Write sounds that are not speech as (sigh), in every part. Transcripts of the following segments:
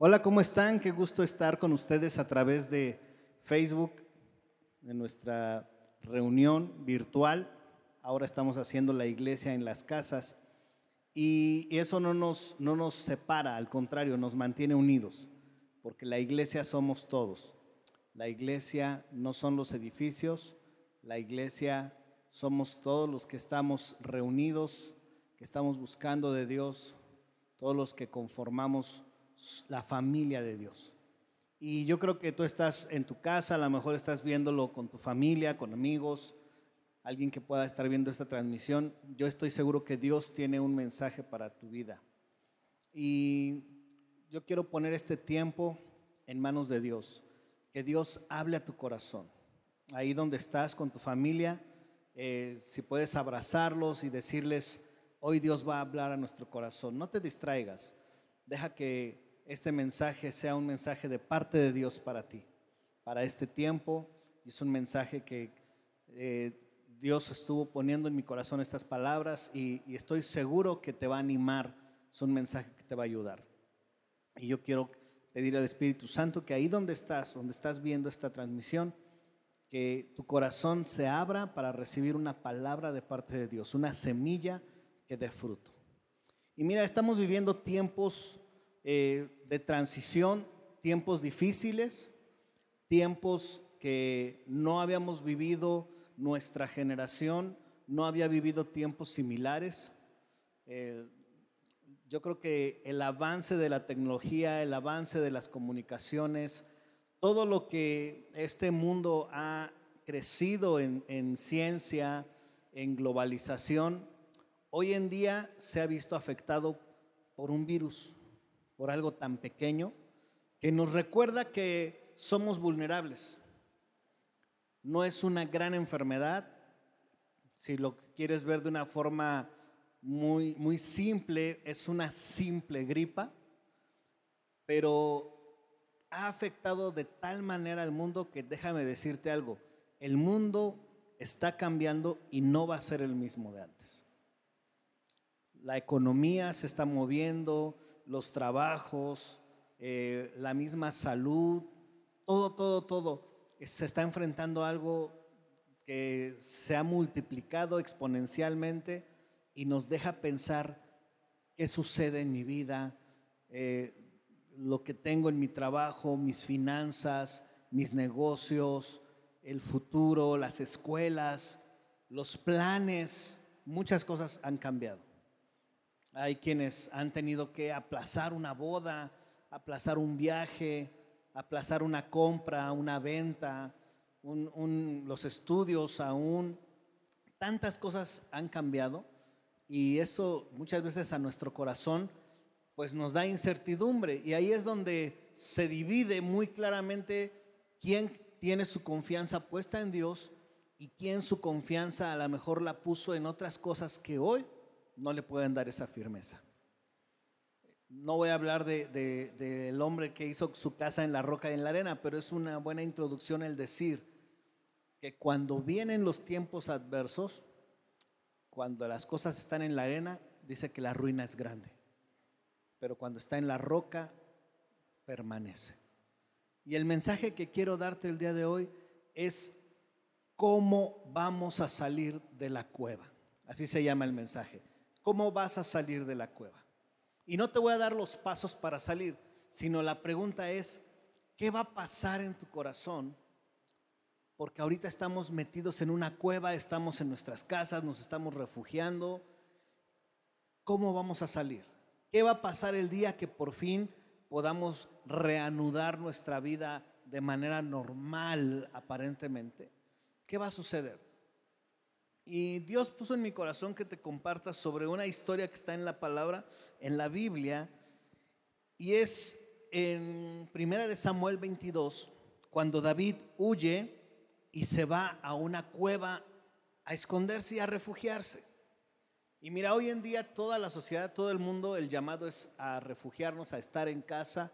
Hola, ¿cómo están? Qué gusto estar con ustedes a través de Facebook, de nuestra reunión virtual. Ahora estamos haciendo la iglesia en las casas y eso no nos, no nos separa, al contrario, nos mantiene unidos, porque la iglesia somos todos. La iglesia no son los edificios, la iglesia somos todos los que estamos reunidos, que estamos buscando de Dios, todos los que conformamos la familia de Dios. Y yo creo que tú estás en tu casa, a lo mejor estás viéndolo con tu familia, con amigos, alguien que pueda estar viendo esta transmisión. Yo estoy seguro que Dios tiene un mensaje para tu vida. Y yo quiero poner este tiempo en manos de Dios. Que Dios hable a tu corazón. Ahí donde estás con tu familia, eh, si puedes abrazarlos y decirles, hoy Dios va a hablar a nuestro corazón. No te distraigas. Deja que este mensaje sea un mensaje de parte de Dios para ti, para este tiempo. Es un mensaje que eh, Dios estuvo poniendo en mi corazón estas palabras y, y estoy seguro que te va a animar. Es un mensaje que te va a ayudar. Y yo quiero pedir al Espíritu Santo que ahí donde estás, donde estás viendo esta transmisión, que tu corazón se abra para recibir una palabra de parte de Dios, una semilla que dé fruto. Y mira, estamos viviendo tiempos eh, de transición, tiempos difíciles, tiempos que no habíamos vivido nuestra generación, no había vivido tiempos similares. Eh, yo creo que el avance de la tecnología, el avance de las comunicaciones, todo lo que este mundo ha crecido en, en ciencia, en globalización, hoy en día se ha visto afectado por un virus por algo tan pequeño que nos recuerda que somos vulnerables. No es una gran enfermedad, si lo quieres ver de una forma muy, muy simple, es una simple gripa, pero ha afectado de tal manera al mundo que déjame decirte algo, el mundo está cambiando y no va a ser el mismo de antes. La economía se está moviendo, los trabajos, eh, la misma salud, todo, todo, todo, se está enfrentando a algo que se ha multiplicado exponencialmente y nos deja pensar qué sucede en mi vida, eh, lo que tengo en mi trabajo, mis finanzas, mis negocios, el futuro, las escuelas, los planes, muchas cosas han cambiado. Hay quienes han tenido que aplazar una boda, aplazar un viaje, aplazar una compra, una venta, los estudios aún. Tantas cosas han cambiado y eso muchas veces a nuestro corazón pues nos da incertidumbre y ahí es donde se divide muy claramente quién tiene su confianza puesta en Dios y quién su confianza a lo mejor la puso en otras cosas que hoy no le pueden dar esa firmeza. No voy a hablar del de, hombre que hizo su casa en la roca y en la arena, pero es una buena introducción el decir que cuando vienen los tiempos adversos, cuando las cosas están en la arena, dice que la ruina es grande, pero cuando está en la roca, permanece. Y el mensaje que quiero darte el día de hoy es cómo vamos a salir de la cueva. Así se llama el mensaje. ¿Cómo vas a salir de la cueva? Y no te voy a dar los pasos para salir, sino la pregunta es, ¿qué va a pasar en tu corazón? Porque ahorita estamos metidos en una cueva, estamos en nuestras casas, nos estamos refugiando. ¿Cómo vamos a salir? ¿Qué va a pasar el día que por fin podamos reanudar nuestra vida de manera normal aparentemente? ¿Qué va a suceder? Y Dios puso en mi corazón que te compartas sobre una historia que está en la palabra, en la Biblia, y es en Primera de Samuel 22, cuando David huye y se va a una cueva a esconderse y a refugiarse. Y mira, hoy en día toda la sociedad, todo el mundo, el llamado es a refugiarnos, a estar en casa.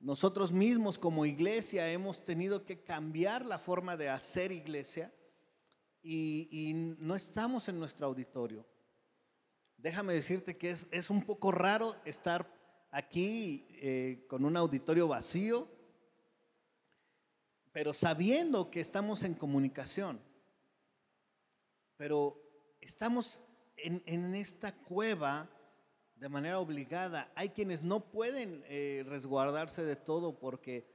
Nosotros mismos como iglesia hemos tenido que cambiar la forma de hacer iglesia y, no estamos en nuestro auditorio. Déjame decirte que es, es un poco raro estar aquí eh, con un auditorio vacío, pero sabiendo que estamos en comunicación. Pero estamos en, esta cueva de manera obligada. Hay quienes no pueden eh, resguardarse de todo porque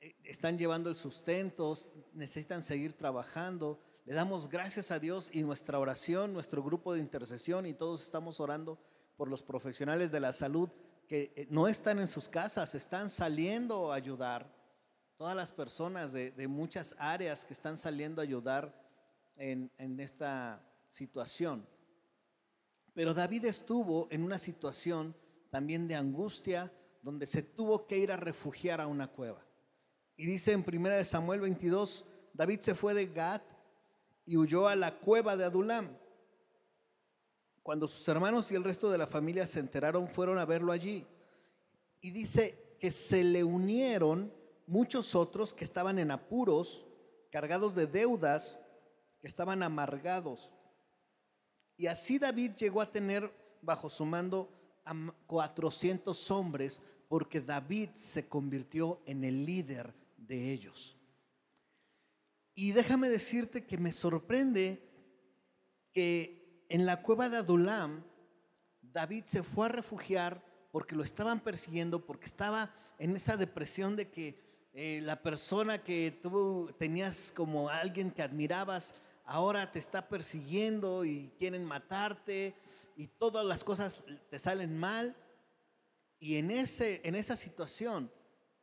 eh, están llevando el sustento, necesitan seguir trabajando. Le damos gracias a Dios y nuestra oración, nuestro grupo de intercesión y todos estamos orando por los profesionales de la salud que eh, no están en sus casas, están saliendo a ayudar. Todas las personas de, muchas áreas que están saliendo a ayudar en, en esta situación. Pero David estuvo en una situación también de angustia donde se tuvo que ir a refugiar a una cueva. Y dice en 1 Samuel 22, David se fue de Gat y huyó a la cueva de Adulam. Cuando sus hermanos y el resto de la familia se enteraron, fueron a verlo allí. Y dice que se le unieron muchos otros que estaban en apuros, cargados de deudas, que estaban amargados. Y así David llegó a tener bajo su mando a 400 hombres, porque David se convirtió en el líder de ellos. Y déjame decirte que me sorprende que en la cueva de Adulam, David se fue a refugiar porque lo estaban persiguiendo, porque estaba en esa depresión de que eh, la persona que tú tenías como alguien que admirabas, ahora te está persiguiendo y quieren matarte y todas las cosas te salen mal. Y en, ese, en esa situación,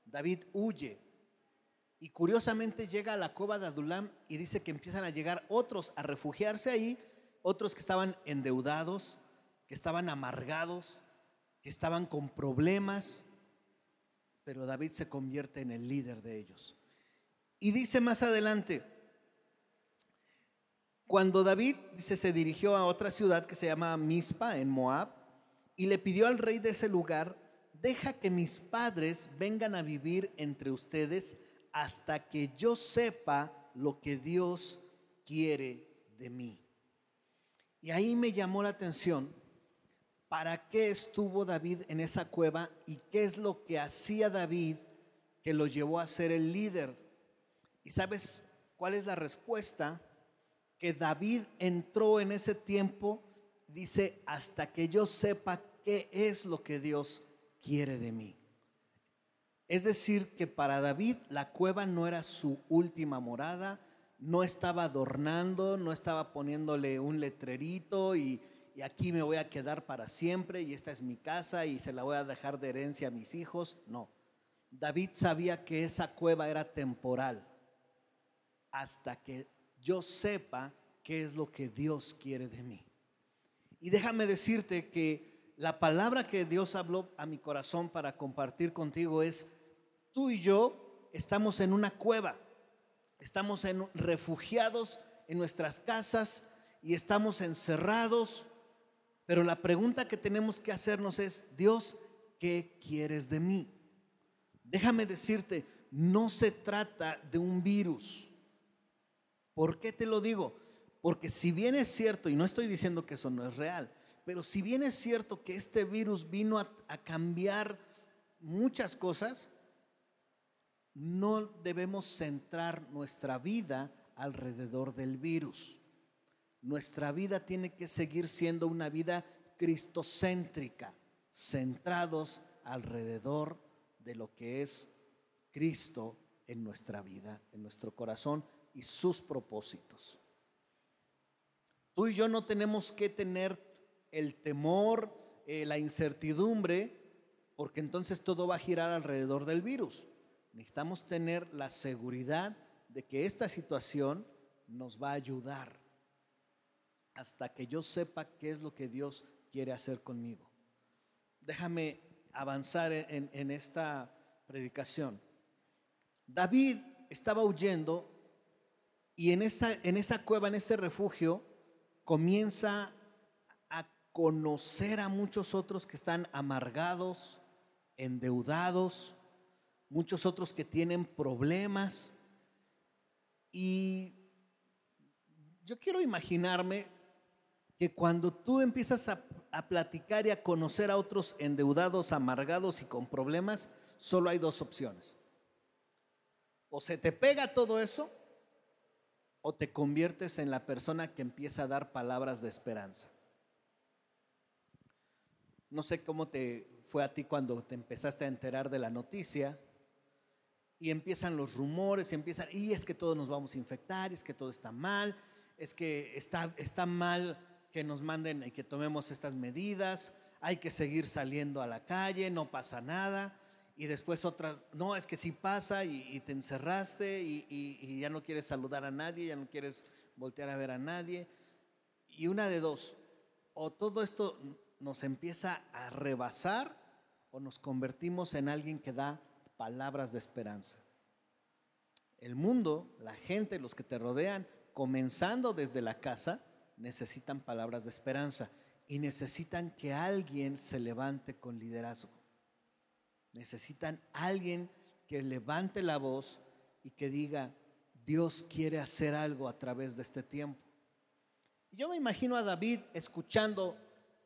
David huye y curiosamente llega a la cueva de Adulam y dice que empiezan a llegar otros a refugiarse ahí, otros que estaban endeudados, que estaban amargados, que estaban con problemas, pero David se convierte en el líder de ellos. Y dice más adelante, cuando David se dirigió a otra ciudad que se llama Mispa en Moab y le pidió al rey de ese lugar, deja que mis padres vengan a vivir entre ustedes hasta que yo sepa lo que Dios quiere de mí. Y ahí me llamó la atención para qué estuvo David en esa cueva y qué es lo que hacía David que lo llevó a ser el líder. ¿Y sabes cuál es la respuesta? Que David entró en ese tiempo, dice, hasta que yo sepa qué es lo que Dios quiere de mí. Es decir, que para David la cueva no era su última morada, no estaba adornando, no estaba poniéndole un letrerito y, aquí me voy a quedar para siempre y esta es mi casa y se la voy a dejar de herencia a mis hijos. No, David sabía que esa cueva era temporal hasta que yo sepa qué es lo que Dios quiere de mí. Y déjame decirte que la palabra que Dios habló a mi corazón para compartir contigo es tú y yo estamos en una cueva, estamos en, refugiados en nuestras casas y estamos encerrados, pero la pregunta que tenemos que hacernos es, Dios, ¿qué quieres de mí? Déjame decirte, no se trata de un virus. ¿Por qué te lo digo? Porque si bien es cierto, y no estoy diciendo que eso no es real, pero si bien es cierto que este virus vino a, a cambiar muchas cosas, no debemos centrar nuestra vida alrededor del virus. Nuestra vida tiene que seguir siendo una vida cristocéntrica, centrados alrededor de lo que es Cristo en nuestra vida, en nuestro corazón y sus propósitos. Tú y yo no tenemos que tener el temor, eh, la incertidumbre, porque entonces todo va a girar alrededor del virus. Necesitamos tener la seguridad de que esta situación nos va a ayudar hasta que yo sepa qué es lo que Dios quiere hacer conmigo. Déjame avanzar en, esta predicación. David estaba huyendo y en esa, en esa cueva, en ese refugio, comienza a conocer a muchos otros que están amargados, endeudados, muchos otros que tienen problemas. Y yo quiero imaginarme que cuando tú empiezas a, a platicar y a conocer a otros endeudados, amargados y con problemas, solo hay dos opciones. O se te pega todo eso, o te conviertes en la persona que empieza a dar palabras de esperanza. No sé cómo te fue a ti cuando te empezaste a enterar de la noticia y empiezan los rumores y empiezan, y es que todos nos vamos a infectar, es que todo está mal, es que está, está mal que nos manden y que tomemos estas medidas, hay que seguir saliendo a la calle, no pasa nada. Y después otra, no, es que sí pasa y, te encerraste y, y, ya no quieres saludar a nadie, ya no quieres voltear a ver a nadie. Y una de dos, o todo esto nos empieza a rebasar o nos convertimos en alguien que da palabras de esperanza. El mundo, la gente, los que te rodean, comenzando desde la casa, necesitan palabras de esperanza y necesitan que alguien se levante con liderazgo. Necesitan alguien que levante la voz y que diga, Dios quiere hacer algo a través de este tiempo. Yo me imagino a David escuchando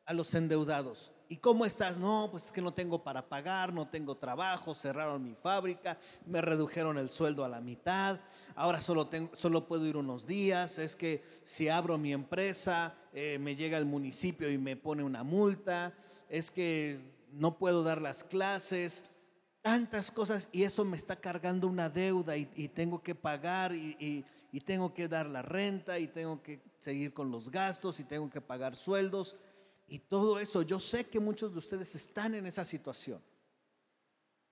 a los endeudados. ¿Y cómo estás? No, pues es que no tengo para pagar, no tengo trabajo, cerraron mi fábrica, me redujeron el sueldo a la mitad, ahora solo, tengo, solo puedo ir unos días, es que si abro mi empresa, eh, me llega el municipio y me pone una multa, es que no puedo dar las clases, tantas cosas y eso me está cargando una deuda y, tengo que pagar y, y tengo que dar la renta y tengo que seguir con los gastos y tengo que pagar sueldos y todo eso. Yo sé que muchos de ustedes están en esa situación.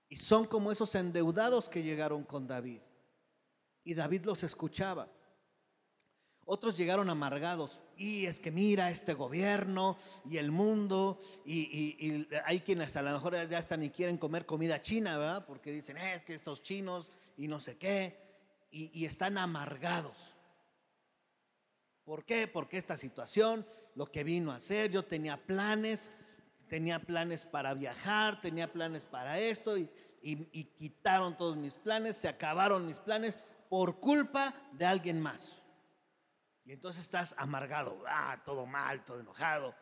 Y son como esos endeudados que llegaron con David. Y David los escuchaba. Otros llegaron amargados. Y es que mira este gobierno y el mundo. Y, hay quienes a lo mejor ya están y quieren comer comida china, ¿verdad? Porque dicen, eh, es que estos chinos y no sé qué. y están amargados. ¿Por qué? Porque esta situación, lo que vino a hacer, yo tenía planes, tenía planes para viajar, tenía planes para esto y, quitaron todos mis planes, se acabaron mis planes por culpa de alguien más. Y entonces estás amargado, ah, todo mal, todo enojado.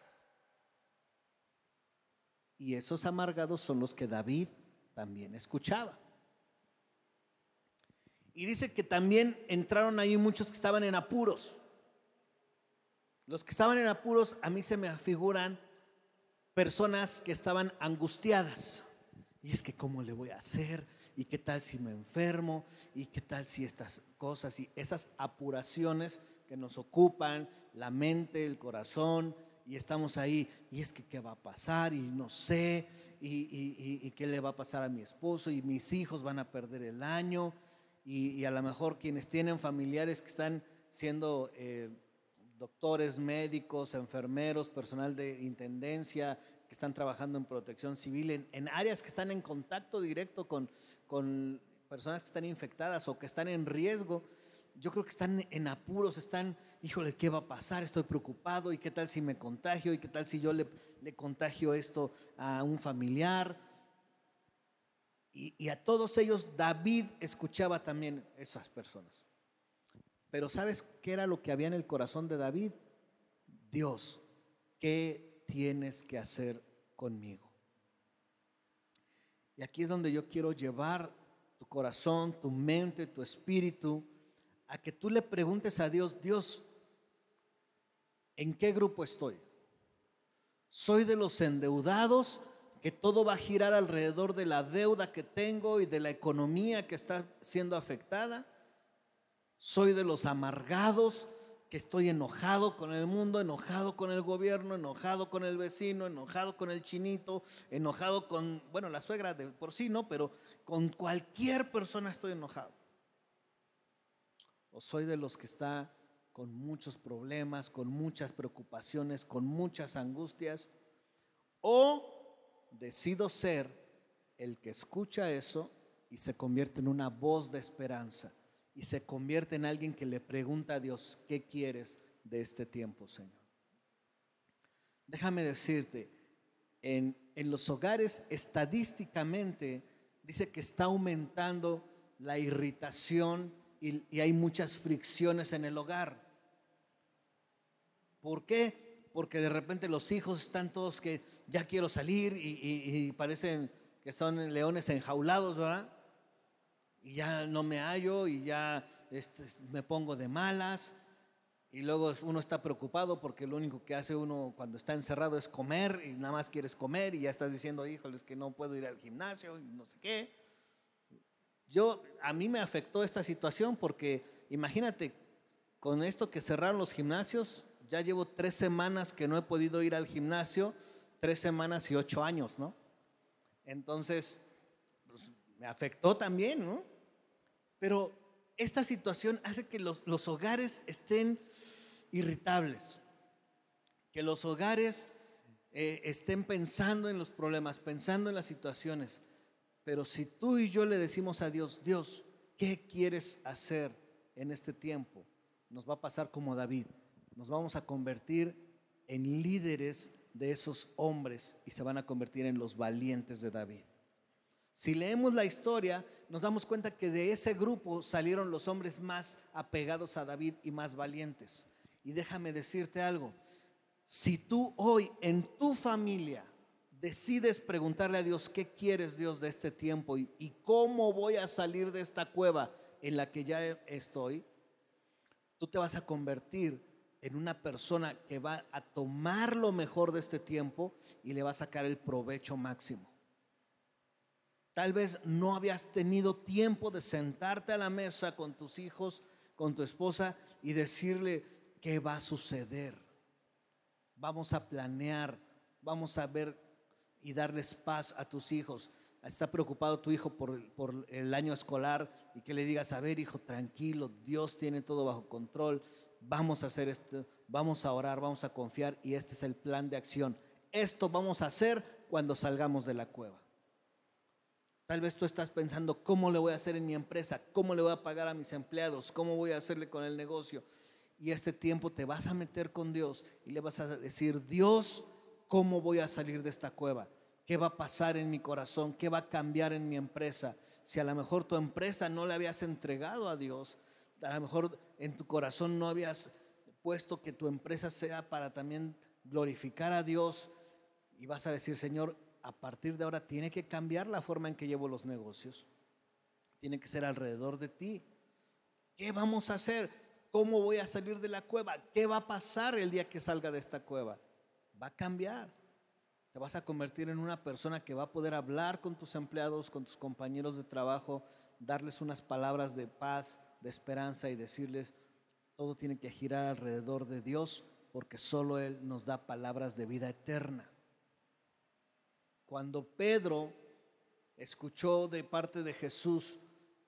Y esos amargados son los que David también escuchaba. Y dice que también entraron ahí muchos que estaban en apuros. Los que estaban en apuros a mí se me figuran personas que estaban angustiadas. Y es que cómo le voy a hacer, y qué tal si me enfermo, y qué tal si estas cosas y esas apuraciones que nos ocupan la mente, el corazón, y estamos ahí, y es que qué va a pasar, y no sé, y, qué le va a pasar a mi esposo, y mis hijos van a perder el año, y, a lo mejor quienes tienen familiares que están siendo... Eh, doctores, médicos, enfermeros, personal de intendencia que están trabajando en protección civil, en, áreas que están en contacto directo con, con personas que están infectadas o que están en riesgo, yo creo que están en apuros, están, híjole, ¿qué va a pasar? Estoy preocupado, ¿y qué tal si me contagio? ¿Y qué tal si yo le, le contagio esto a un familiar? Y, y, a todos ellos David escuchaba también esas personas. Pero ¿sabes qué era lo que había en el corazón de David? Dios, ¿qué tienes que hacer conmigo? Y aquí es donde yo quiero llevar tu corazón, tu mente, tu espíritu, a que tú le preguntes a Dios, Dios, ¿en qué grupo estoy? ¿Soy de los endeudados que todo va a girar alrededor de la deuda que tengo y de la economía que está siendo afectada? Soy de los amargados que estoy enojado con el mundo, enojado con el gobierno, enojado con el vecino, enojado con el chinito, enojado con, bueno, la suegra de por sí, ¿no? Pero con cualquier persona estoy enojado. O soy de los que está con muchos problemas, con muchas preocupaciones, con muchas angustias. O decido ser el que escucha eso y se convierte en una voz de esperanza y se convierte en alguien que le pregunta a Dios, ¿qué quieres de este tiempo, Señor? Déjame decirte, en, los hogares estadísticamente dice que está aumentando la irritación y, y hay muchas fricciones en el hogar. ¿Por qué? porque de repente los hijos están todos que ya quiero salir y, parecen que son leones enjaulados, ¿verdad? Y ya no me hallo y ya este, me pongo de malas. Y luego uno está preocupado porque lo único que hace uno cuando está encerrado es comer y nada más quieres comer y ya estás diciendo, híjoles, que no puedo ir al gimnasio y no sé qué. Yo, a mí me afectó esta situación porque imagínate, con esto que cerraron los gimnasios, ya llevo tres semanas que no he podido ir al gimnasio, tres semanas y ocho años, ¿no? Entonces, pues, me afectó también, ¿no? Pero esta situación hace que los, los hogares estén irritables, que los hogares eh, estén pensando en los problemas, pensando en las situaciones. Pero si tú y yo le decimos a Dios, Dios, ¿qué quieres hacer en este tiempo? Nos va a pasar como David nos vamos a convertir en líderes de esos hombres y se van a convertir en los valientes de David. Si leemos la historia, nos damos cuenta que de ese grupo salieron los hombres más apegados a David y más valientes. Y déjame decirte algo, si tú hoy en tu familia decides preguntarle a Dios qué quieres Dios de este tiempo y, y cómo voy a salir de esta cueva en la que ya estoy, tú te vas a convertir en una persona que va a tomar lo mejor de este tiempo y le va a sacar el provecho máximo. Tal vez no habías tenido tiempo de sentarte a la mesa con tus hijos, con tu esposa y decirle qué va a suceder. Vamos a planear, vamos a ver y darles paz a tus hijos. Está preocupado tu hijo por, por el año escolar y que le digas, a ver hijo, tranquilo, Dios tiene todo bajo control vamos a hacer esto, vamos a orar, vamos a confiar y este es el plan de acción. Esto vamos a hacer cuando salgamos de la cueva. Tal vez tú estás pensando, ¿cómo le voy a hacer en mi empresa? ¿Cómo le voy a pagar a mis empleados? ¿Cómo voy a hacerle con el negocio? Y este tiempo te vas a meter con Dios y le vas a decir, Dios, ¿cómo voy a salir de esta cueva? ¿Qué va a pasar en mi corazón? ¿Qué va a cambiar en mi empresa? Si a lo mejor tu empresa no le habías entregado a Dios, a lo mejor en tu corazón no habías puesto que tu empresa sea para también glorificar a Dios y vas a decir, Señor, a partir de ahora tiene que cambiar la forma en que llevo los negocios. Tiene que ser alrededor de ti. ¿Qué vamos a hacer? ¿Cómo voy a salir de la cueva? ¿Qué va a pasar el día que salga de esta cueva? Va a cambiar. Te vas a convertir en una persona que va a poder hablar con tus empleados, con tus compañeros de trabajo, darles unas palabras de paz, de esperanza y decirles, todo tiene que girar alrededor de Dios porque solo Él nos da palabras de vida eterna. Cuando Pedro escuchó de parte de Jesús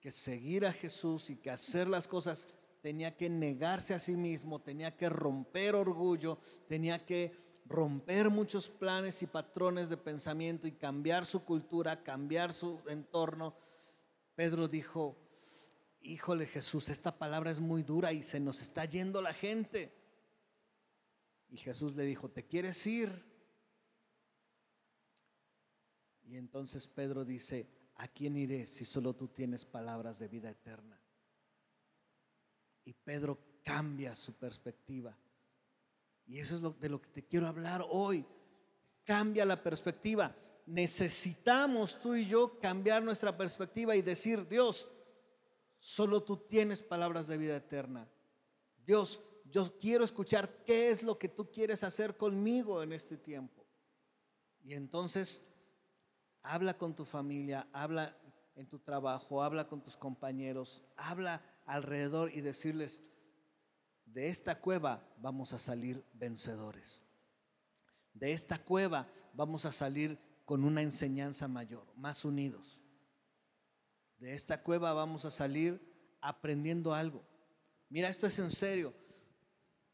que seguir a Jesús y que hacer las cosas tenía que negarse a sí mismo, tenía que romper orgullo, tenía que romper muchos planes y patrones de pensamiento y cambiar su cultura, cambiar su entorno, Pedro dijo, híjole Jesús, esta palabra es muy dura y se nos está yendo la gente. Y Jesús le dijo, ¿te quieres ir? Y entonces Pedro dice, ¿a quién iré si solo tú tienes palabras de vida eterna? Y Pedro cambia su perspectiva. Y eso es lo, de lo que te quiero hablar hoy. Cambia la perspectiva. Necesitamos tú y yo cambiar nuestra perspectiva y decir, Dios, Solo tú tienes palabras de vida eterna. Dios, yo quiero escuchar qué es lo que tú quieres hacer conmigo en este tiempo. Y entonces, habla con tu familia, habla en tu trabajo, habla con tus compañeros, habla alrededor y decirles, de esta cueva vamos a salir vencedores. De esta cueva vamos a salir con una enseñanza mayor, más unidos. De esta cueva vamos a salir aprendiendo algo. Mira, esto es en serio.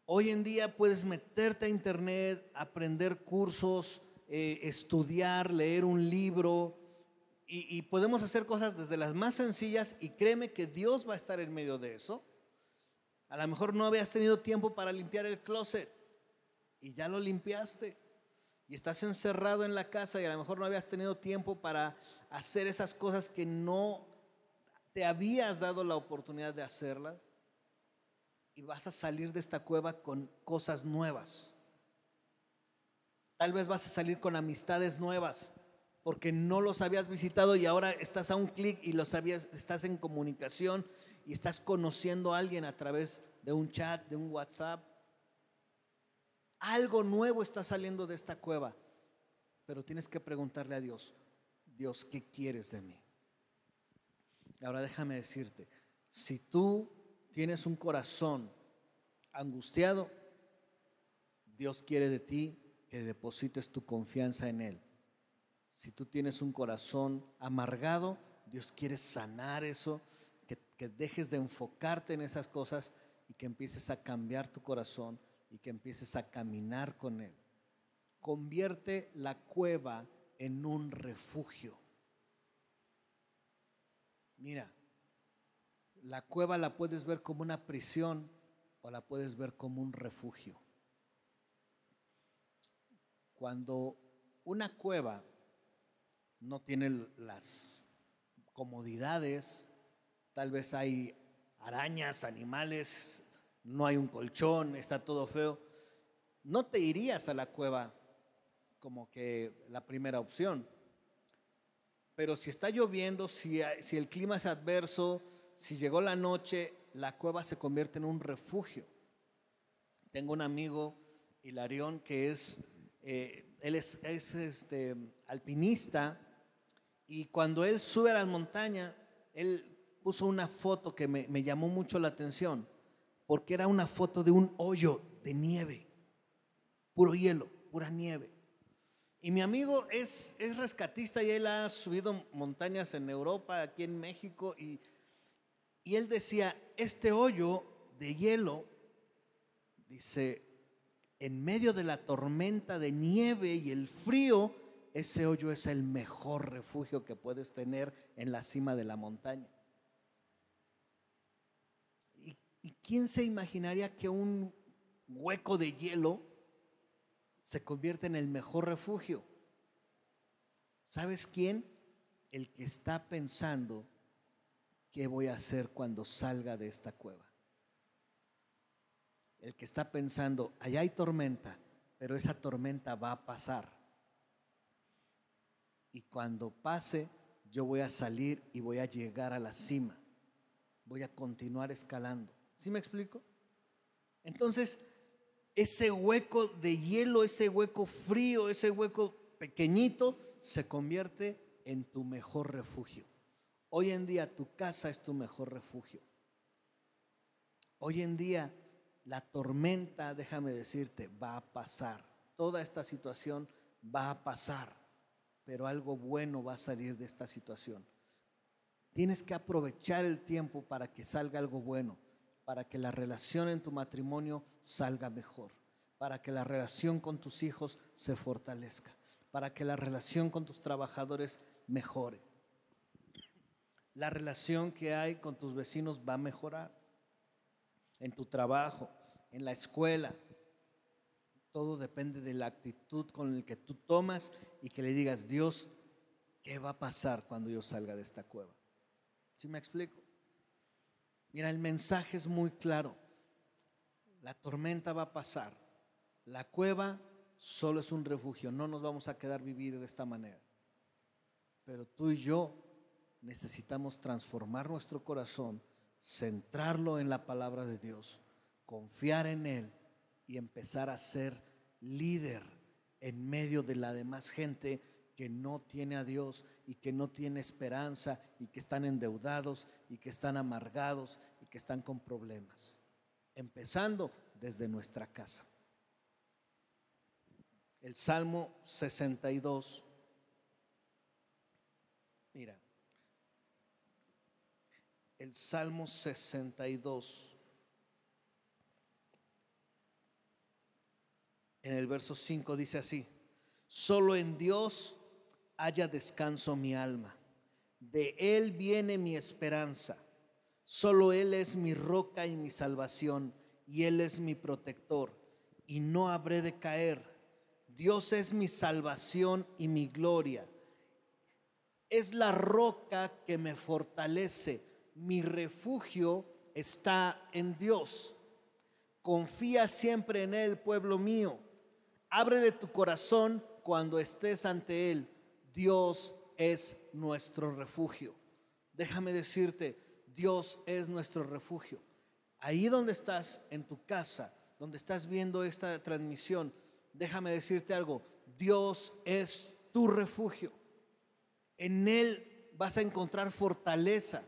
Hoy en día puedes meterte a internet, aprender cursos, eh, estudiar, leer un libro y, podemos hacer cosas desde las más sencillas y créeme que Dios va a estar en medio de eso. A lo mejor no habías tenido tiempo para limpiar el closet y ya lo limpiaste y estás encerrado en la casa y a lo mejor no habías tenido tiempo para hacer esas cosas que no te habías dado la oportunidad de hacerla y vas a salir de esta cueva con cosas nuevas. Tal vez vas a salir con amistades nuevas porque no los habías visitado y ahora estás a un clic y los habías, estás en comunicación y estás conociendo a alguien a través de un chat, de un WhatsApp. Algo nuevo está saliendo de esta cueva, pero tienes que preguntarle a Dios, Dios, ¿qué quieres de mí? Ahora déjame decirte, si tú tienes un corazón angustiado, Dios quiere de ti que deposites tu confianza en Él. Si tú tienes un corazón amargado, Dios quiere sanar eso, que, que, dejes de enfocarte en esas cosas y que empieces a cambiar tu corazón y que empieces a caminar con Él. Convierte la cueva en un refugio. Mira, la cueva la puedes ver como una prisión o la puedes ver como un refugio. Cuando una cueva no tiene las comodidades, tal vez hay arañas, animales, no hay un colchón, está todo feo, no te irías a la cueva como que la primera opción. Pero si está lloviendo, si, si el clima es adverso, si llegó la noche, la cueva se convierte en un refugio. Tengo un amigo, Hilarión, que es, eh, él es, este, alpinista y cuando él sube a la montaña, él puso una foto que me, me llamó mucho la atención, porque era una foto de un hoyo de nieve, puro hielo, pura nieve. Y mi amigo es, es rescatista y él ha subido montañas en Europa, aquí en México, y, y él decía, este hoyo de hielo, dice, en medio de la tormenta de nieve y el frío, ese hoyo es el mejor refugio que puedes tener en la cima de la montaña. ¿Y, quién se imaginaría que un hueco de hielo se convierte en el mejor refugio. ¿Sabes quién? El que está pensando qué voy a hacer cuando salga de esta cueva. El que está pensando, allá hay tormenta, pero esa tormenta va a pasar. Y cuando pase, yo voy a salir y voy a llegar a la cima. Voy a continuar escalando. ¿Sí me explico? Entonces, ese hueco de hielo, ese hueco frío, ese hueco pequeñito, se convierte en tu mejor refugio. Hoy en día tu casa es tu mejor refugio. Hoy en día la tormenta, déjame decirte, va a pasar. Toda esta situación va a pasar, pero algo bueno va a salir de esta situación. Tienes que aprovechar el tiempo para que salga algo bueno para que la relación en tu matrimonio salga mejor, para que la relación con tus hijos se fortalezca, para que la relación con tus trabajadores mejore. La relación que hay con tus vecinos va a mejorar. En tu trabajo, en la escuela. Todo depende de la actitud con la que tú tomas y que le digas, Dios, ¿qué va a pasar cuando yo salga de esta cueva? ¿Sí me explico? Mira, el mensaje es muy claro. La tormenta va a pasar. La cueva solo es un refugio. No nos vamos a quedar vivir de esta manera. Pero tú y yo necesitamos transformar nuestro corazón, centrarlo en la palabra de Dios, confiar en Él y empezar a ser líder en medio de la demás gente que no tiene a Dios y que no tiene esperanza y que están endeudados y que están amargados y que están con problemas. Empezando desde nuestra casa. El Salmo 62. Mira, el Salmo 62. En el verso 5 dice así, solo en Dios haya descanso mi alma. De Él viene mi esperanza. Solo Él es mi roca y mi salvación, y Él es mi protector, y no habré de caer. Dios es mi salvación y mi gloria. Es la roca que me fortalece. Mi refugio está en Dios. Confía siempre en Él, pueblo mío. Ábrele tu corazón cuando estés ante Él. Dios es nuestro refugio. Déjame decirte, Dios es nuestro refugio. Ahí donde estás, en tu casa, donde estás viendo esta transmisión, déjame decirte algo, Dios es tu refugio. En Él vas a encontrar fortaleza.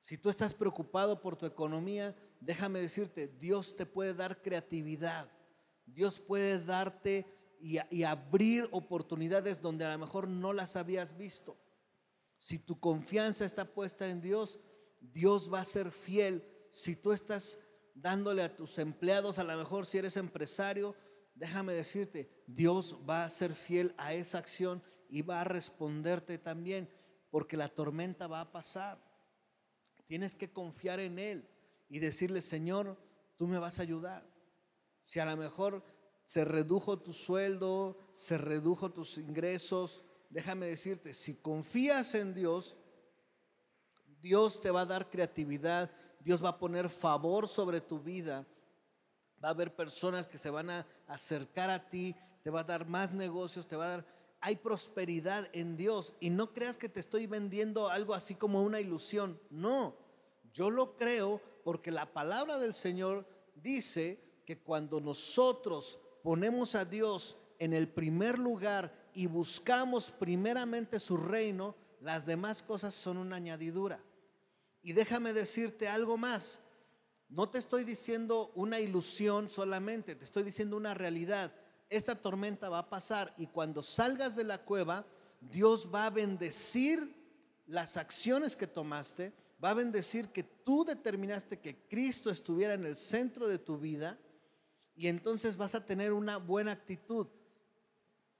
Si tú estás preocupado por tu economía, déjame decirte, Dios te puede dar creatividad. Dios puede darte y, abrir oportunidades donde a lo mejor no las habías visto. Si tu confianza está puesta en Dios, Dios va a ser fiel. Si tú estás dándole a tus empleados, a lo mejor si eres empresario, déjame decirte, Dios va a ser fiel a esa acción y va a responderte también, porque la tormenta va a pasar. Tienes que confiar en Él y decirle, Señor, tú me vas a ayudar. Si a lo mejor se redujo tu sueldo, se redujo tus ingresos, déjame decirte, si confías en Dios, Dios te va a dar creatividad, Dios va a poner favor sobre tu vida, va a haber personas que se van a acercar a ti, te va a dar más negocios, te va a dar... Hay prosperidad en Dios y no creas que te estoy vendiendo algo así como una ilusión, no, yo lo creo porque la palabra del Señor dice que cuando nosotros ponemos a Dios en el primer lugar y buscamos primeramente su reino, las demás cosas son una añadidura. Y déjame decirte algo más. No te estoy diciendo una ilusión solamente, te estoy diciendo una realidad. Esta tormenta va a pasar y cuando salgas de la cueva, Dios va a bendecir las acciones que tomaste, va a bendecir que tú determinaste que Cristo estuviera en el centro de tu vida y entonces vas a tener una buena actitud.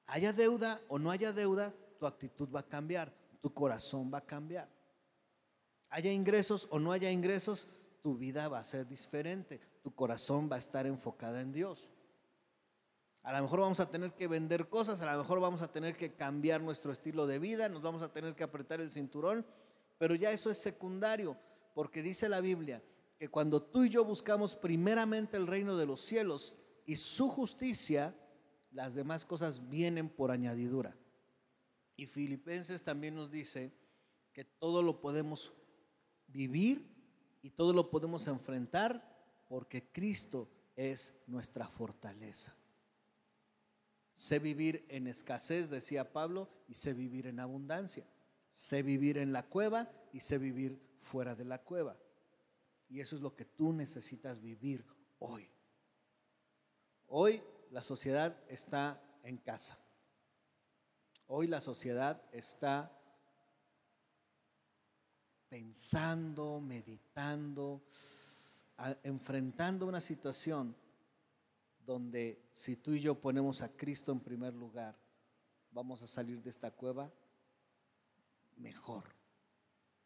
Haya deuda o no haya deuda, tu actitud va a cambiar, tu corazón va a cambiar. Haya ingresos o no haya ingresos, tu vida va a ser diferente, tu corazón va a estar enfocada en Dios. A lo mejor vamos a tener que vender cosas, a lo mejor vamos a tener que cambiar nuestro estilo de vida, nos vamos a tener que apretar el cinturón, pero ya eso es secundario, porque dice la Biblia que cuando tú y yo buscamos primeramente el reino de los cielos y su justicia, las demás cosas vienen por añadidura. Y Filipenses también nos dice que todo lo podemos vivir y todo lo podemos enfrentar porque Cristo es nuestra fortaleza. Sé vivir en escasez, decía Pablo, y sé vivir en abundancia. Sé vivir en la cueva y sé vivir fuera de la cueva. Y eso es lo que tú necesitas vivir hoy. Hoy la sociedad está en casa. Hoy la sociedad está pensando, meditando, enfrentando una situación donde si tú y yo ponemos a Cristo en primer lugar, vamos a salir de esta cueva mejor,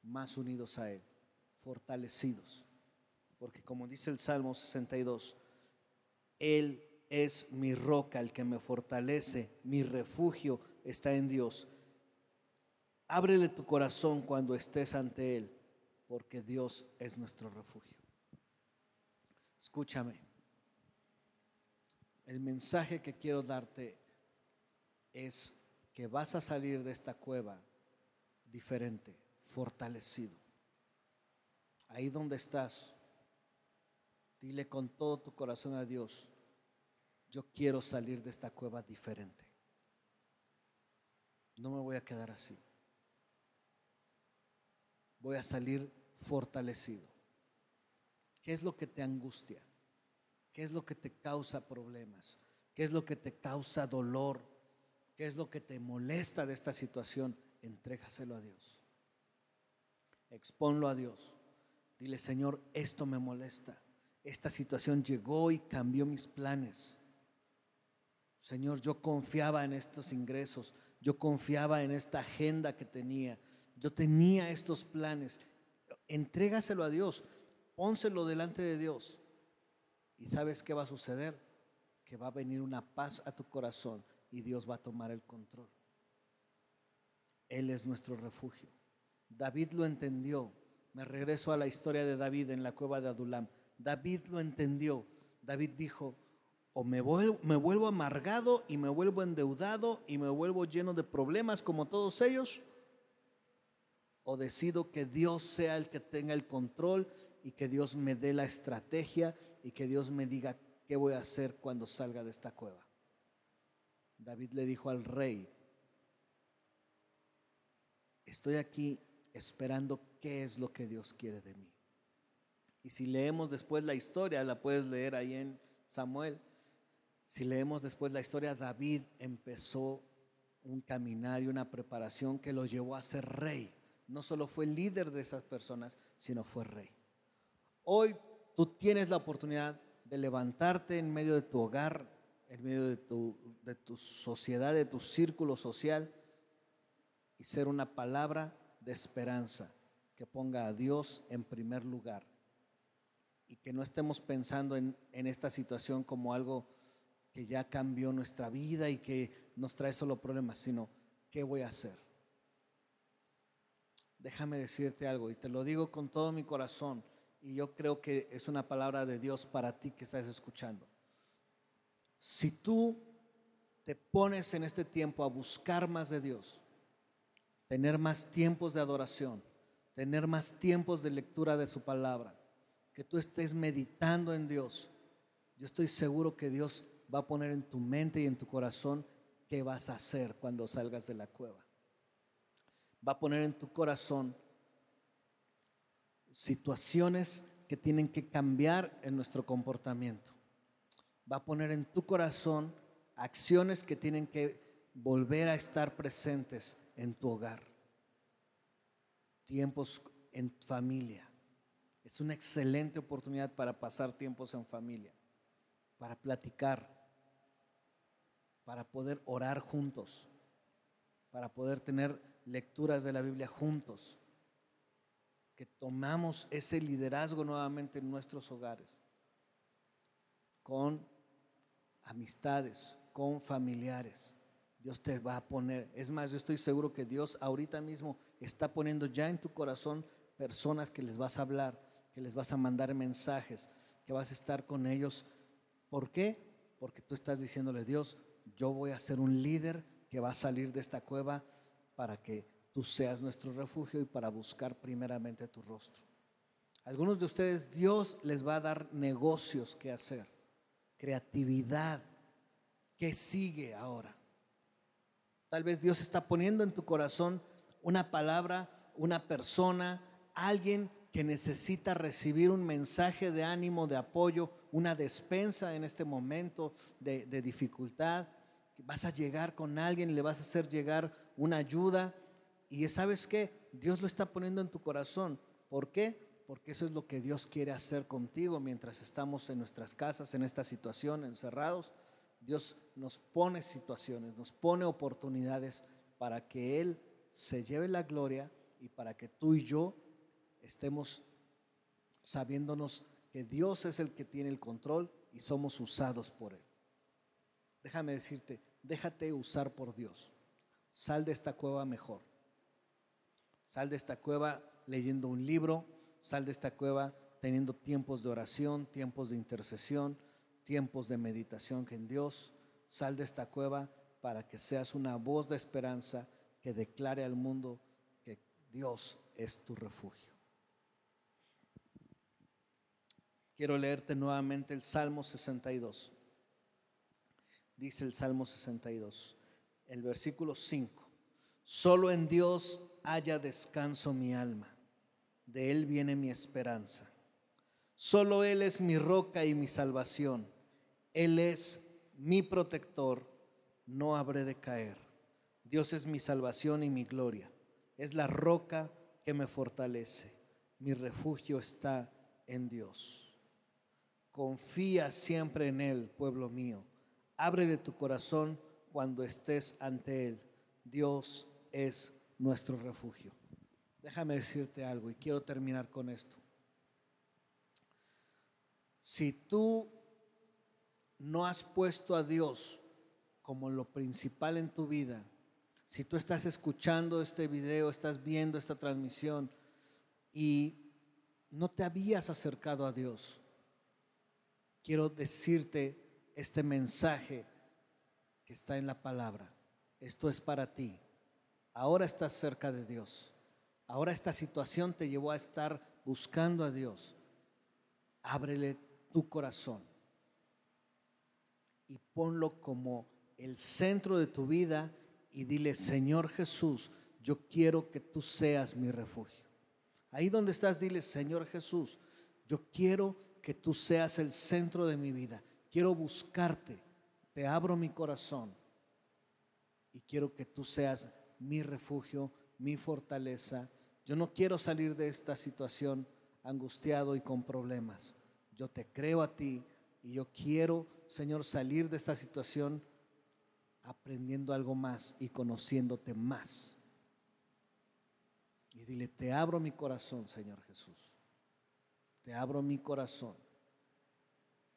más unidos a Él, fortalecidos porque como dice el Salmo 62, Él es mi roca, el que me fortalece, mi refugio está en Dios. Ábrele tu corazón cuando estés ante Él, porque Dios es nuestro refugio. Escúchame, el mensaje que quiero darte es que vas a salir de esta cueva diferente, fortalecido. Ahí donde estás, Dile con todo tu corazón a Dios, yo quiero salir de esta cueva diferente. No me voy a quedar así. Voy a salir fortalecido. ¿Qué es lo que te angustia? ¿Qué es lo que te causa problemas? ¿Qué es lo que te causa dolor? ¿Qué es lo que te molesta de esta situación? Entrégaselo a Dios. Exponlo a Dios. Dile, Señor, esto me molesta esta situación llegó y cambió mis planes. Señor, yo confiaba en estos ingresos, yo confiaba en esta agenda que tenía, yo tenía estos planes. Entrégaselo a Dios, pónselo delante de Dios. ¿Y sabes qué va a suceder? Que va a venir una paz a tu corazón y Dios va a tomar el control. Él es nuestro refugio. David lo entendió. Me regreso a la historia de David en la cueva de Adulam. David lo entendió. David dijo, o me vuelvo, me vuelvo amargado y me vuelvo endeudado y me vuelvo lleno de problemas como todos ellos, o decido que Dios sea el que tenga el control y que Dios me dé la estrategia y que Dios me diga qué voy a hacer cuando salga de esta cueva. David le dijo al rey, estoy aquí esperando qué es lo que Dios quiere de mí. Y si leemos después la historia, la puedes leer ahí en Samuel, si leemos después la historia, David empezó un caminar y una preparación que lo llevó a ser rey. No solo fue líder de esas personas, sino fue rey. Hoy tú tienes la oportunidad de levantarte en medio de tu hogar, en medio de tu, de tu sociedad, de tu círculo social y ser una palabra de esperanza que ponga a Dios en primer lugar y que no estemos pensando en, en esta situación como algo que ya cambió nuestra vida y que nos trae solo problemas, sino ¿qué voy a hacer? Déjame decirte algo y te lo digo con todo mi corazón y yo creo que es una palabra de Dios para ti que estás escuchando. Si tú te pones en este tiempo a buscar más de Dios, tener más tiempos de adoración, tener más tiempos de lectura de su palabra, que tú estés meditando en Dios, yo estoy seguro que Dios va a poner en tu mente y en tu corazón qué vas a hacer cuando salgas de la cueva. Va a poner en tu corazón situaciones que tienen que cambiar en nuestro comportamiento. Va a poner en tu corazón acciones que tienen que volver a estar presentes en tu hogar. Tiempos en familia. Es una excelente oportunidad para pasar tiempos en familia, para platicar, para poder orar juntos, para poder tener lecturas de la Biblia juntos, que tomamos ese liderazgo nuevamente en nuestros hogares, con amistades, con familiares. Dios te va a poner, es más, yo estoy seguro que Dios ahorita mismo está poniendo ya en tu corazón personas que les vas a hablar, que les vas a mandar mensajes, que vas a estar con ellos. ¿Por qué? Porque tú estás diciéndole, Dios, yo voy a ser un líder que va a salir de esta cueva para que tú seas nuestro refugio y para buscar primeramente tu rostro. Algunos de ustedes Dios les va a dar negocios que hacer, creatividad. que sigue ahora? Tal vez Dios está poniendo en tu corazón una palabra, una persona, alguien que necesita recibir un mensaje de ánimo, de apoyo, una despensa en este momento de, dificultad. Vas a llegar con alguien, le vas a hacer llegar una ayuda y sabes qué, Dios lo está poniendo en tu corazón. ¿Por qué? Porque eso es lo que Dios quiere hacer contigo mientras estamos en nuestras casas, en esta situación, encerrados. Dios nos pone situaciones, nos pone oportunidades para que Él se lleve la gloria y para que tú y yo estemos sabiéndonos que Dios es el que tiene el control y somos usados por Él. Déjame decirte, déjate usar por Dios. Sal de esta cueva mejor. Sal de esta cueva leyendo un libro, sal de esta cueva teniendo tiempos de oración, tiempos de intercesión, tiempos de meditación en Dios. Sal de esta cueva para que seas una voz de esperanza que declare al mundo que Dios es tu refugio. Quiero leerte nuevamente el Salmo 62. Dice el Salmo 62, el versículo 5. Solo en Dios haya descanso mi alma, de Él viene mi esperanza. Solo Él es mi roca y mi salvación, Él es mi protector, no habré de caer. Dios es mi salvación y mi gloria, es la roca que me fortalece, mi refugio está en Dios. Confía siempre en Él, pueblo mío. Ábrele tu corazón cuando estés ante Él. Dios es nuestro refugio. Déjame decirte algo y quiero terminar con esto. Si tú no has puesto a Dios como lo principal en tu vida, si tú estás escuchando este video, estás viendo esta transmisión y no te habías acercado a Dios, quiero decirte este mensaje está en la palabra. Esto es para ti. Ahora estás cerca de Dios. Ahora esta situación te llevó a estar buscando a Dios. Ábrele tu corazón y ponlo como el centro de tu vida y dile, Señor Jesús, yo quiero que tú seas mi refugio. Ahí donde estás, dile, Señor Jesús, yo quiero que tú seas el centro de mi vida. Quiero buscarte. Te abro mi corazón. Y quiero que tú seas mi refugio, mi fortaleza. Yo no quiero salir de esta situación angustiado y con problemas. Yo te creo a ti y yo quiero, Señor, salir de esta situación aprendiendo algo más y conociéndote más. Y dile, te abro mi corazón, Señor Jesús. Te abro mi corazón.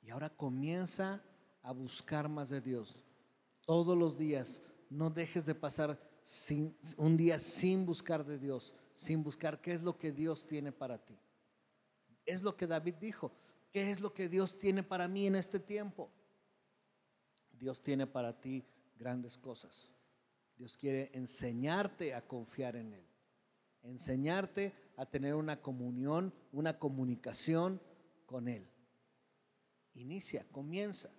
Y ahora comienza a buscar más de Dios. Todos los días, no dejes de pasar sin, un día sin buscar de Dios, sin buscar qué es lo que Dios tiene para ti. Es lo que David dijo. ¿Qué es lo que Dios tiene para mí en este tiempo? Dios tiene para ti grandes cosas. Dios quiere enseñarte a confiar en Él, enseñarte a tener una comunión, una comunicación con Él. Inicia, comienza.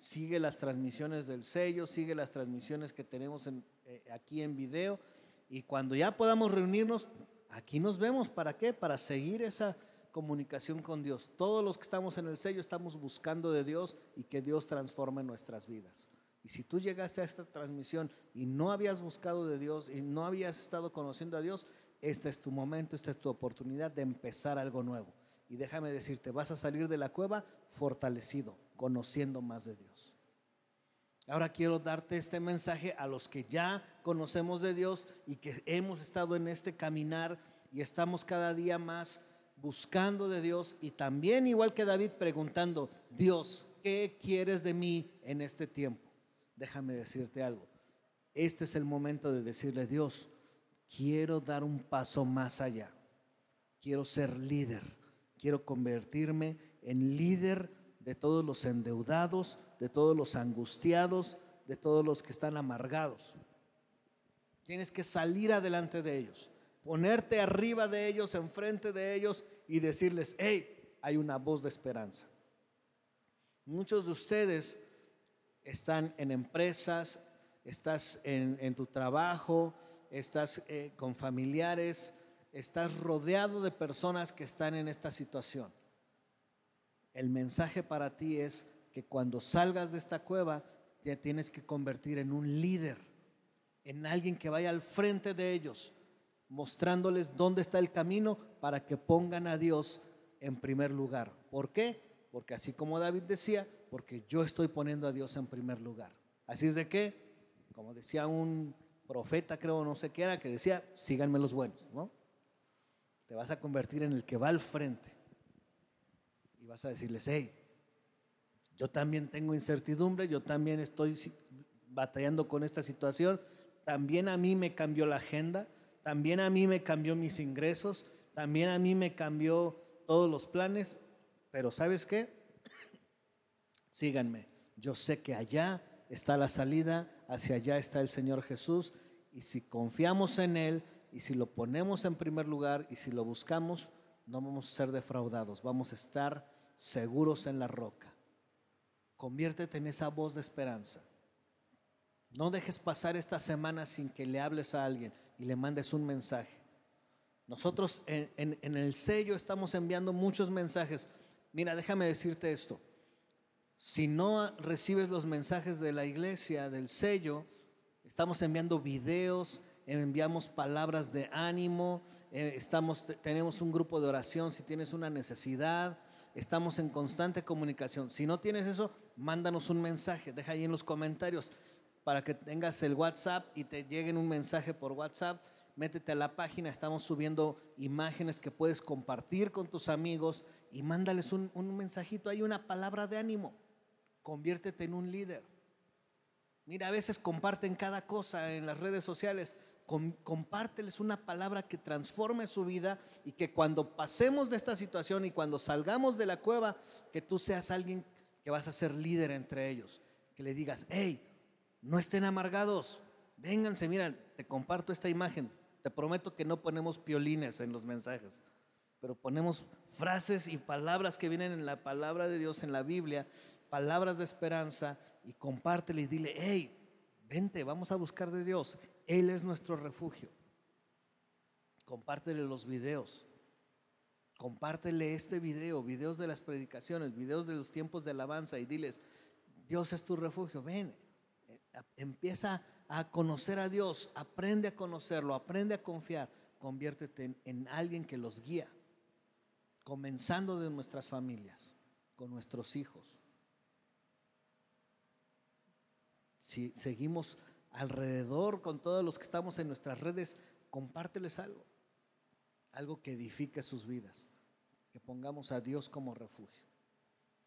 Sigue las transmisiones del sello, sigue las transmisiones que tenemos eh, aquí en video y cuando ya podamos reunirnos, aquí nos vemos. ¿Para qué? Para seguir esa comunicación con Dios. Todos los que estamos en el sello estamos buscando de Dios y que Dios transforme nuestras vidas. Y si tú llegaste a esta transmisión y no habías buscado de Dios y no habías estado conociendo a Dios, este es tu momento, esta es tu oportunidad de empezar algo nuevo. Y déjame decirte, vas a salir de la cueva fortalecido, conociendo más de Dios. Ahora quiero darte este mensaje a los que ya conocemos de Dios y que hemos estado en este caminar y estamos cada día más buscando de Dios y también igual que David preguntando, Dios, ¿qué quieres de mí en este tiempo? Déjame decirte algo. Este es el momento de decirle, Dios, quiero dar un paso más allá. Quiero ser líder. Quiero convertirme en líder de todos los endeudados, de todos los angustiados, de todos los que están amargados. Tienes que salir adelante de ellos ponerte arriba de ellos, enfrente de ellos y decirles, hey, hay una voz de esperanza. Muchos de ustedes están en empresas, estás en, tu trabajo, estás eh, con familiares, estás rodeado de personas que están en esta situación. El mensaje para ti es que cuando salgas de esta cueva, te tienes que convertir en un líder, en alguien que vaya al frente de ellos, mostrándoles dónde está el camino para que pongan a Dios en primer lugar. ¿Por qué? Porque así como David decía, porque yo estoy poniendo a Dios en primer lugar. Así es de que, como decía un profeta, creo, no sé qué era, que decía, síganme los buenos, ¿no? Te vas a convertir en el que va al frente. Vas a decirles, hey, yo también tengo incertidumbre, yo también estoy batallando con esta situación, también a mí me cambió la agenda, también a mí me cambió mis ingresos, también a mí me cambió todos los planes, pero ¿sabes qué? Síganme, yo sé que allá está la salida, hacia allá está el Señor Jesús, y si confiamos en Él, y si lo ponemos en primer lugar, y si lo buscamos, no vamos a ser defraudados, vamos a estar seguros en la roca. Conviértete en esa voz de esperanza. No dejes pasar esta semana sin que le hables a alguien y le mandes un mensaje. Nosotros en, el sello estamos enviando muchos mensajes. Mira, déjame decirte esto. Si no recibes los mensajes de la iglesia, del sello, estamos enviando videos, enviamos palabras de ánimo, eh, estamos, tenemos un grupo de oración si tienes una necesidad, estamos en constante comunicación. Si no tienes eso, mándanos un mensaje, deja ahí en los comentarios para que tengas el WhatsApp y te lleguen un mensaje por WhatsApp. Métete a la página, estamos subiendo imágenes que puedes compartir con tus amigos y mándales un, mensajito, hay una palabra de ánimo. Conviértete en un líder. Mira, a veces comparten cada cosa en las redes sociales. compárteles una palabra que transforme su vida y que cuando pasemos de esta situación y cuando salgamos de la cueva, que tú seas alguien que vas a ser líder entre ellos, que le digas, hey, no estén amargados, vénganse, miren, te comparto esta imagen, te prometo que no ponemos piolines en los mensajes, pero ponemos frases y palabras que vienen en la palabra de Dios, en la Biblia, palabras de esperanza, y compártele y dile, hey, vente, vamos a buscar de Dios, Él es nuestro refugio. Compártele los videos, compártele este video, videos de las predicaciones, videos de los tiempos de alabanza y diles, Dios es tu refugio, ven, empieza a conocer a Dios, aprende a conocerlo, aprende a confiar, conviértete en, alguien que los guía, comenzando de nuestras familias, con nuestros hijos. Si seguimos alrededor con todos los que estamos en nuestras redes, compárteles algo, algo que edifique sus vidas que pongamos a Dios como refugio.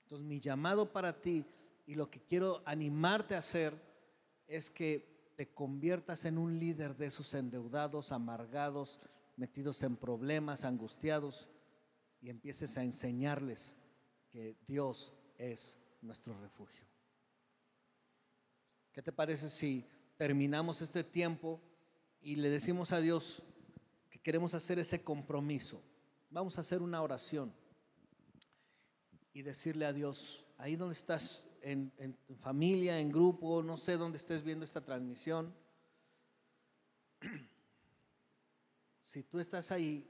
Entonces mi llamado para ti y lo que quiero animarte a hacer es que te conviertas en un líder de esos endeudados, amargados, metidos en problemas, angustiados, y empieces a enseñarles que Dios es nuestro refugio. ¿Qué te parece si terminamos este tiempo y le decimos a Dios que queremos hacer ese compromiso? Vamos a hacer una oración y decirle a Dios, ahí donde estás, en, familia, en grupo, no sé dónde estés viendo esta transmisión, (clears throat) si tú estás ahí,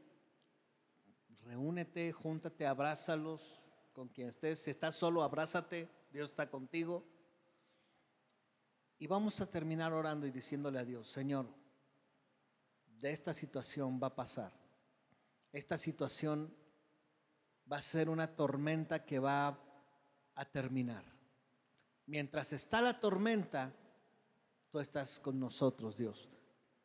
reúnete, júntate, abrázalos con quien estés. Si estás solo, abrázate, Dios está contigo. Y vamos a terminar orando y diciéndole a Dios, Señor, de esta situación va a pasar esta situación va a ser una tormenta que va a terminar. Mientras está la tormenta, tú estás con nosotros, Dios.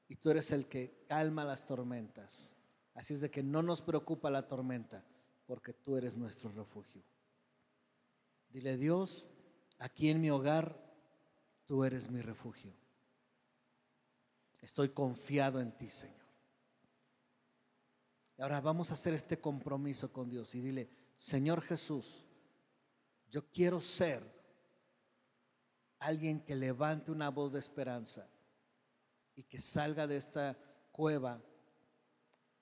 Y tú eres el que calma las tormentas. Así es de que no nos preocupa la tormenta, porque tú eres nuestro refugio. Dile, Dios, aquí en mi hogar, tú eres mi refugio. Estoy confiado en ti, Señor. Ahora vamos a hacer este compromiso con Dios y dile, Señor Jesús, yo quiero ser alguien que levante una voz de esperanza y que salga de esta cueva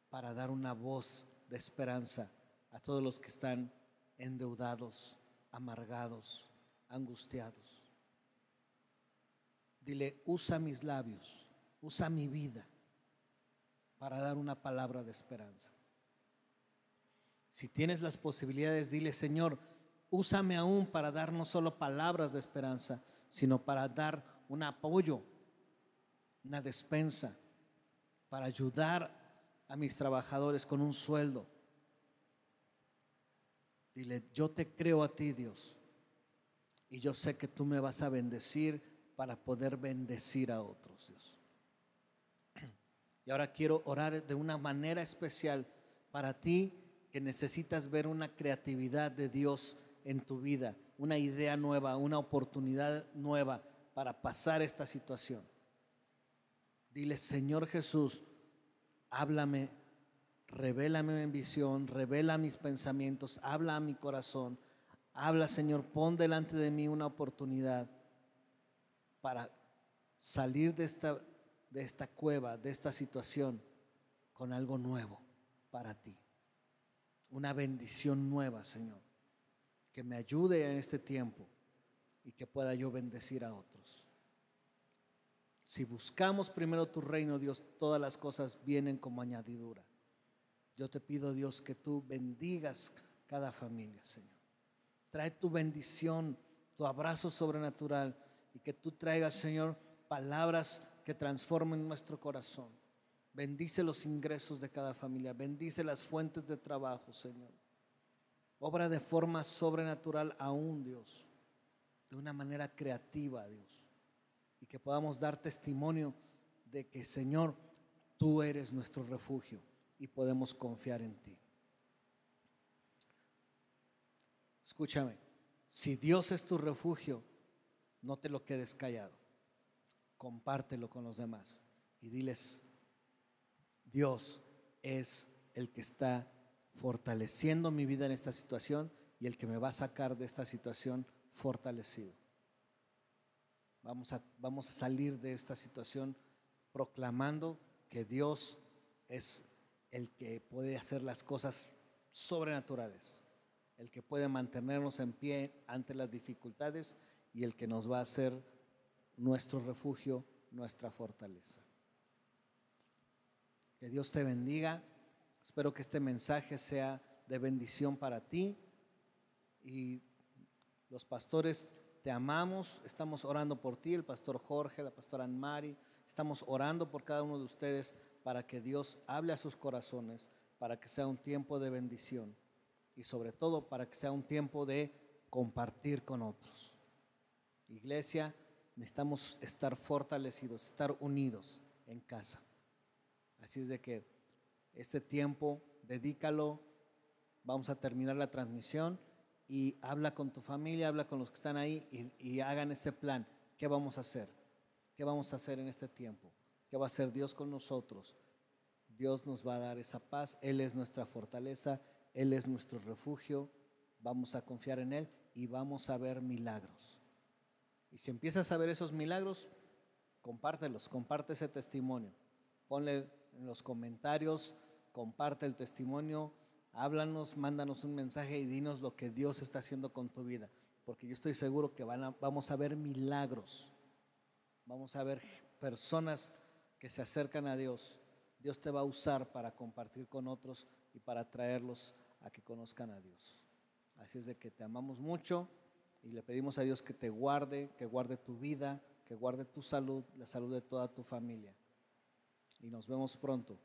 para dar una voz de esperanza a todos los que están endeudados, amargados, angustiados. Dile, usa mis labios, usa mi vida para dar una palabra de esperanza. Si tienes las posibilidades, dile, Señor, úsame aún para dar no solo palabras de esperanza, sino para dar un apoyo, una despensa, para ayudar a mis trabajadores con un sueldo. Dile, yo te creo a ti, Dios, y yo sé que tú me vas a bendecir para poder bendecir a otros, Dios. Y ahora quiero orar de una manera especial para ti que necesitas ver una creatividad de Dios en tu vida, una idea nueva, una oportunidad nueva para pasar esta situación. Dile, Señor Jesús, háblame, revélame en visión, revela mis pensamientos, habla a mi corazón. Habla, Señor, pon delante de mí una oportunidad para salir de esta de esta cueva, de esta situación, con algo nuevo para ti. Una bendición nueva, Señor, que me ayude en este tiempo y que pueda yo bendecir a otros. Si buscamos primero tu reino, Dios, todas las cosas vienen como añadidura. Yo te pido, Dios, que tú bendigas cada familia, Señor. Trae tu bendición, tu abrazo sobrenatural y que tú traigas, Señor, palabras que transformen nuestro corazón. Bendice los ingresos de cada familia, bendice las fuentes de trabajo, Señor. Obra de forma sobrenatural aún, Dios, de una manera creativa, Dios. Y que podamos dar testimonio de que, Señor, tú eres nuestro refugio y podemos confiar en ti. Escúchame, si Dios es tu refugio, no te lo quedes callado compártelo con los demás y diles, Dios es el que está fortaleciendo mi vida en esta situación y el que me va a sacar de esta situación fortalecido. Vamos a, vamos a salir de esta situación proclamando que Dios es el que puede hacer las cosas sobrenaturales, el que puede mantenernos en pie ante las dificultades y el que nos va a hacer nuestro refugio, nuestra fortaleza. Que Dios te bendiga. Espero que este mensaje sea de bendición para ti y los pastores te amamos, estamos orando por ti, el pastor Jorge, la pastora Anmari, estamos orando por cada uno de ustedes para que Dios hable a sus corazones, para que sea un tiempo de bendición y sobre todo para que sea un tiempo de compartir con otros. Iglesia, necesitamos estar fortalecidos, estar unidos en casa. Así es de que este tiempo, dedícalo, vamos a terminar la transmisión y habla con tu familia, habla con los que están ahí y, hagan ese plan. ¿Qué vamos a hacer? ¿Qué vamos a hacer en este tiempo? ¿Qué va a hacer Dios con nosotros? Dios nos va a dar esa paz, Él es nuestra fortaleza, Él es nuestro refugio, vamos a confiar en Él y vamos a ver milagros. Y si empiezas a ver esos milagros, compártelos, comparte ese testimonio. Ponle en los comentarios, comparte el testimonio háblanos, mándanos un mensaje y dinos lo que Dios está haciendo con tu vida, porque yo estoy seguro que vamos a ver milagros, vamos a ver personas que se acercan a Dios. Dios te va a usar para compartir con otros y para traerlos a que conozcan a Dios. Así es de que te amamos mucho y le pedimos a Dios que te guarde, que guarde tu vida, que guarde tu salud, la salud de toda tu familia. Y nos vemos pronto.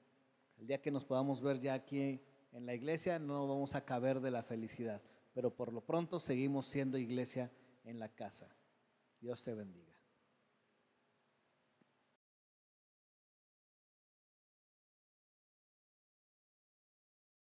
El día que nos podamos ver ya aquí en la iglesia no vamos a caber de la felicidad, pero por lo pronto seguimos siendo iglesia en la casa. Dios te bendiga.